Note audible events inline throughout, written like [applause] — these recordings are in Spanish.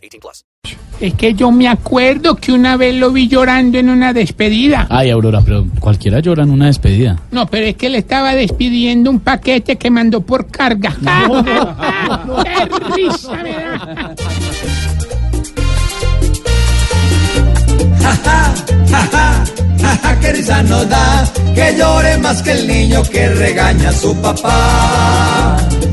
18 plus. Es que yo me acuerdo que una vez lo vi llorando en una despedida. Ay, Aurora, pero cualquiera llora en una despedida. No, pero es que le estaba despidiendo un paquete que mandó por carga. [laughs] ¡Qué risa me da! que risa nos da, que llore más que el niño que regaña a su papá.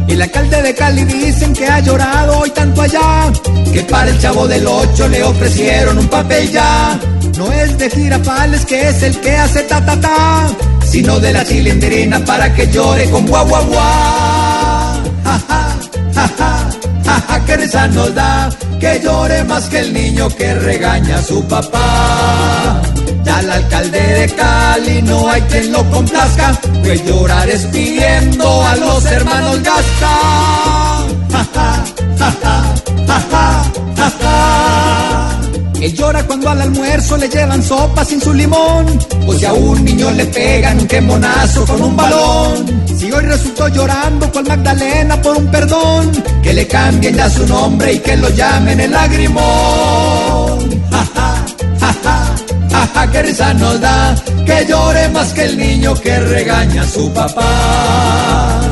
El alcalde de Cali dicen que ha llorado hoy tanto allá, que para el chavo del ocho le ofrecieron un papel ya. No es de girapales que es el que hace ta ta ta, sino de la cilindrina para que llore con guau guau guau. Ja, ja, ja, ja, ja, ja, que risa nos da, que llore más que el niño que regaña a su papá. Al alcalde de Cali no hay quien lo complazca, pues llorar es pidiendo a los hermanos Gasca. Ja, ja, ja. Él llora cuando al almuerzo le llevan sopa sin su limón, pues si a un niño le pegan un quemonazo con un balón. Si hoy resultó llorando con Magdalena por un perdón, que le cambien ya su nombre y que lo llamen el lagrimón. Jaja, que risa nos da, que llore más que el niño que regaña a su papá.